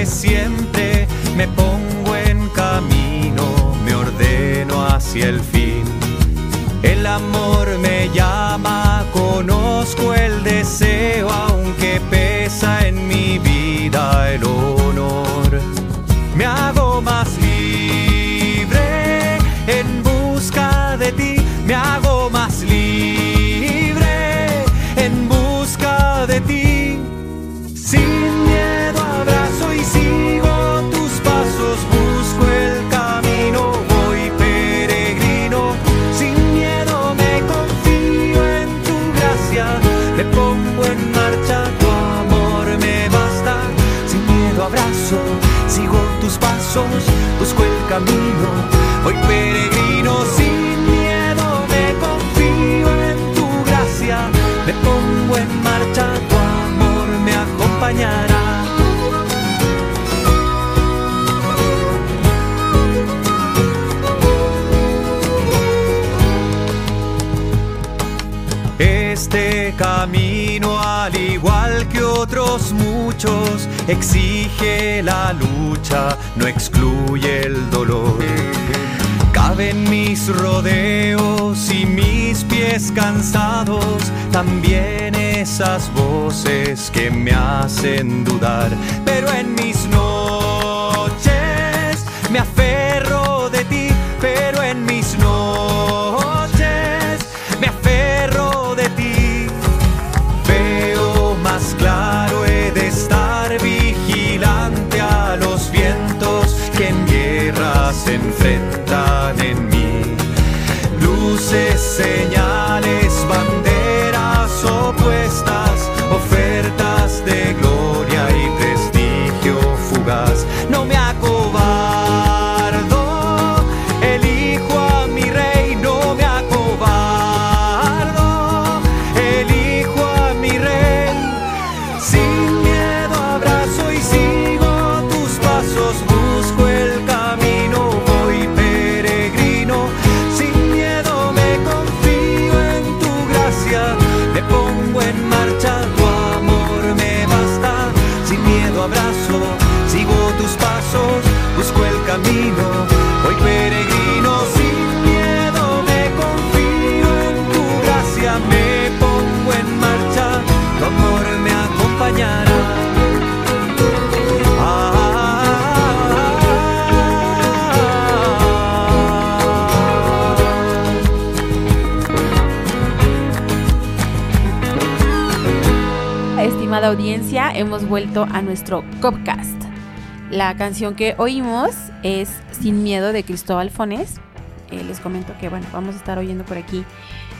de siempre, me pongo en camino, me ordeno hacia el fin. El amor me llama, conozco el deseo, aunque pesa en mi vida el honor. Me hago camino, voy peregrino. Sin miedo me confío en tu gracia, me pongo en marcha, tu amor me acompañará. Este camino, al igual que otros muchos, exige la lucha, no excluye el dolor. Caben mis rodeos y mis pies cansados, también esas voces que me hacen dudar, pero en mis noches me aferro audiencia, hemos vuelto a nuestro Copcast. La canción que oímos es Sin Miedo de Cristóbal Fones. Eh, les comento que, bueno, vamos a estar oyendo por aquí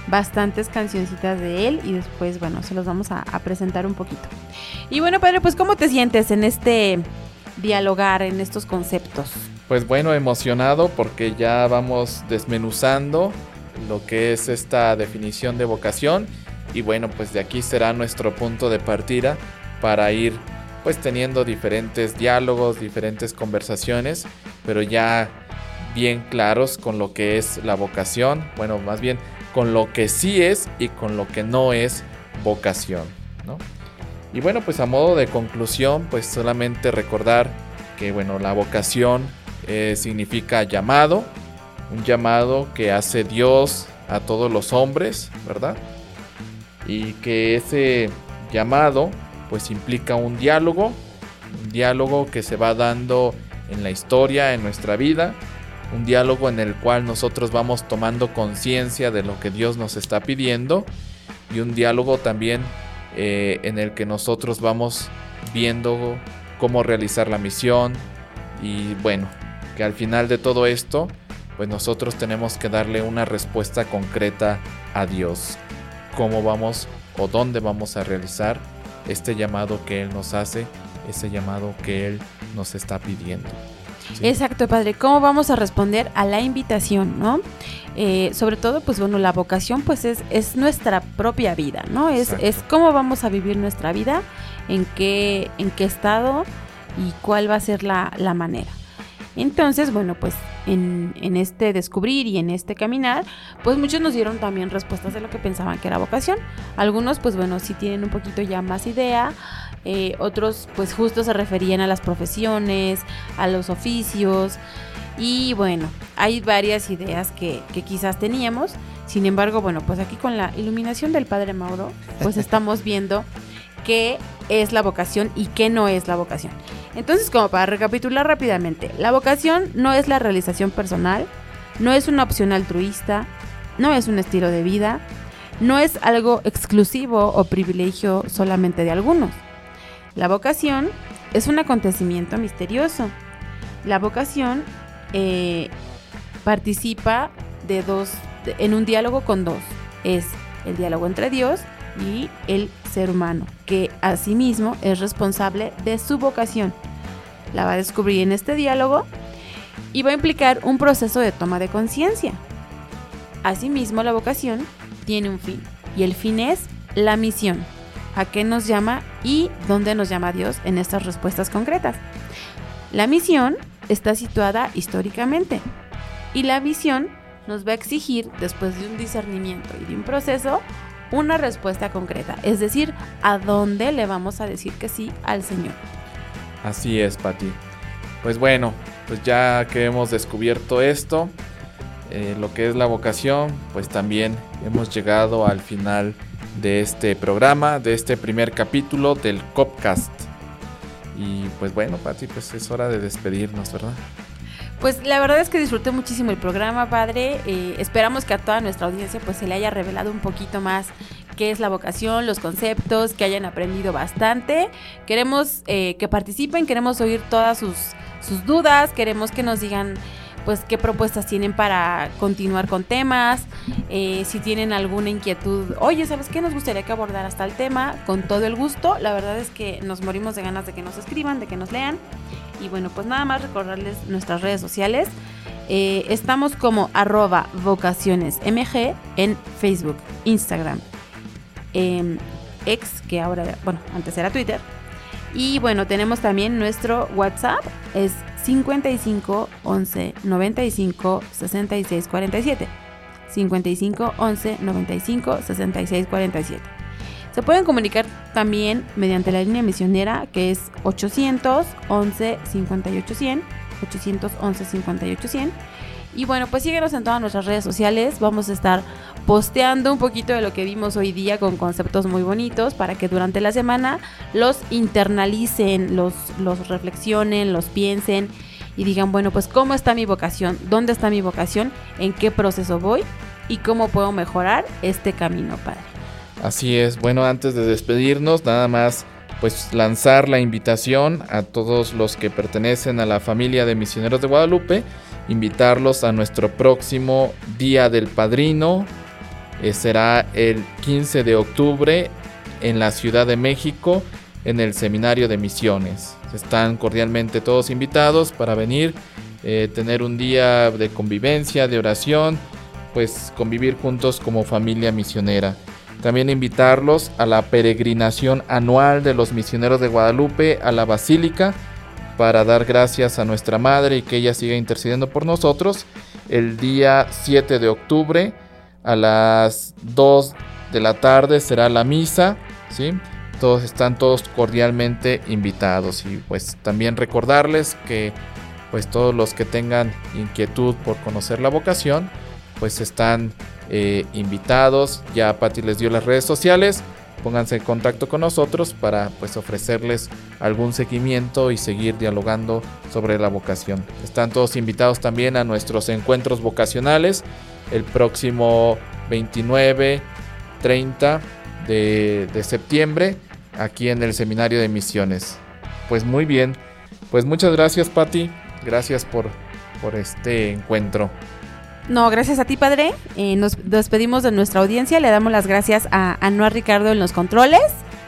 bastantes cancioncitas de él y después, bueno, se los vamos a, a presentar un poquito. Y bueno, padre, pues ¿cómo te sientes en este dialogar, en estos conceptos? Pues bueno, emocionado porque ya vamos desmenuzando lo que es esta definición de vocación y bueno, pues de aquí será nuestro punto de partida para ir pues teniendo diferentes diálogos, diferentes conversaciones, pero ya bien claros con lo que es la vocación, bueno, más bien con lo que sí es y con lo que no es vocación, ¿no? Y bueno, pues a modo de conclusión, pues solamente recordar que bueno, la vocación eh, significa llamado, un llamado que hace Dios a todos los hombres, ¿verdad? Y que ese llamado pues implica un diálogo, un diálogo que se va dando en la historia, en nuestra vida, un diálogo en el cual nosotros vamos tomando conciencia de lo que Dios nos está pidiendo y un diálogo también eh, en el que nosotros vamos viendo cómo realizar la misión y bueno, que al final de todo esto, pues nosotros tenemos que darle una respuesta concreta a Dios. ¿Cómo vamos o dónde vamos a realizar este llamado que Él nos hace, ese llamado que Él nos está pidiendo. ¿sí? Exacto, padre. ¿Cómo vamos a responder a la invitación, no? Eh, sobre todo, pues bueno, la vocación pues es, es nuestra propia vida, ¿no? Es, es, cómo vamos a vivir nuestra vida, en qué, en qué estado y cuál va a ser la, la manera. Entonces, bueno, pues en, en, este descubrir y en este caminar, pues muchos nos dieron también respuestas de lo que pensaban que era vocación. Algunos, pues bueno, sí tienen un poquito ya más idea. Eh, otros, pues justo se referían a las profesiones, a los oficios. Y bueno, hay varias ideas que, que quizás teníamos. Sin embargo, bueno, pues aquí con la iluminación del Padre Mauro, pues (laughs) estamos viendo qué es la vocación y qué no es la vocación. Entonces, como para recapitular rápidamente, la vocación no es la realización personal, no es una opción altruista, no es un estilo de vida, no es algo exclusivo o privilegio solamente de algunos. La vocación es un acontecimiento misterioso. La vocación eh, participa de dos, en un diálogo con dos. Es el diálogo entre Dios y el ser humano, que asimismo es responsable de su vocación. La va a descubrir en este diálogo y va a implicar un proceso de toma de conciencia. Asimismo, la vocación tiene un fin y el fin es la misión. ¿A qué nos llama y dónde nos llama Dios en estas respuestas concretas? La misión está situada históricamente y la visión nos va a exigir, después de un discernimiento y de un proceso, una respuesta concreta, es decir, a dónde le vamos a decir que sí al Señor. Así es, Pati. Pues bueno, pues ya que hemos descubierto esto, eh, lo que es la vocación, pues también hemos llegado al final de este programa, de este primer capítulo del Copcast. Y pues bueno, Pati, pues es hora de despedirnos, ¿verdad? Pues la verdad es que disfruté muchísimo el programa, padre. Eh, esperamos que a toda nuestra audiencia pues se le haya revelado un poquito más qué es la vocación, los conceptos, que hayan aprendido bastante. Queremos eh, que participen, queremos oír todas sus, sus dudas, queremos que nos digan pues qué propuestas tienen para continuar con temas, eh, si tienen alguna inquietud, oye, ¿sabes qué? Nos gustaría que abordara hasta el tema, con todo el gusto, la verdad es que nos morimos de ganas de que nos escriban, de que nos lean, y bueno, pues nada más recordarles nuestras redes sociales, eh, estamos como arroba vocacionesmg en Facebook, Instagram, eh, ex, que ahora, bueno, antes era Twitter, y bueno, tenemos también nuestro WhatsApp, es 55 11 95 66 47. 55 11 95 66 47. Se pueden comunicar también mediante la línea misionera que es 811 58 100. 811 58 100. Y bueno, pues síguenos en todas nuestras redes sociales. Vamos a estar posteando un poquito de lo que vimos hoy día con conceptos muy bonitos para que durante la semana los internalicen, los, los reflexionen, los piensen y digan, bueno, pues cómo está mi vocación, dónde está mi vocación, en qué proceso voy y cómo puedo mejorar este camino, Padre. Así es, bueno, antes de despedirnos, nada más pues lanzar la invitación a todos los que pertenecen a la familia de misioneros de Guadalupe, invitarlos a nuestro próximo Día del Padrino. Eh, será el 15 de octubre en la Ciudad de México, en el Seminario de Misiones. Están cordialmente todos invitados para venir, eh, tener un día de convivencia, de oración, pues convivir juntos como familia misionera. También invitarlos a la peregrinación anual de los misioneros de Guadalupe a la Basílica para dar gracias a nuestra Madre y que ella siga intercediendo por nosotros. El día 7 de octubre a las 2 de la tarde será la misa, ¿sí? Todos están todos cordialmente invitados y pues también recordarles que pues todos los que tengan inquietud por conocer la vocación, pues están eh, invitados. Ya Patti les dio las redes sociales. Pónganse en contacto con nosotros para pues ofrecerles algún seguimiento y seguir dialogando sobre la vocación. Están todos invitados también a nuestros encuentros vocacionales el próximo 29, 30 de, septiembre aquí en el Seminario de Misiones. Pues muy bien, pues muchas gracias Patti, gracias por, por este encuentro. No, gracias a ti, padre. Eh, nos despedimos de nuestra audiencia. Le damos las gracias a Anuar Ricardo en los controles.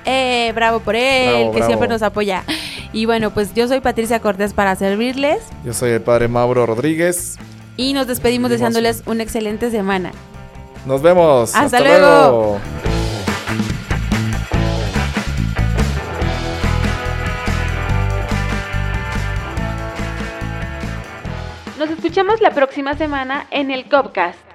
Eh, bravo por él, Bravo, que bravo. siempre nos apoya. Y bueno, pues yo soy Patricia Cortés para servirles. Yo soy el padre Mauro Rodríguez. Y nos despedimos deseándoles una excelente semana. Nos vemos. Hasta luego. Nos escuchamos la próxima semana en el Copcast.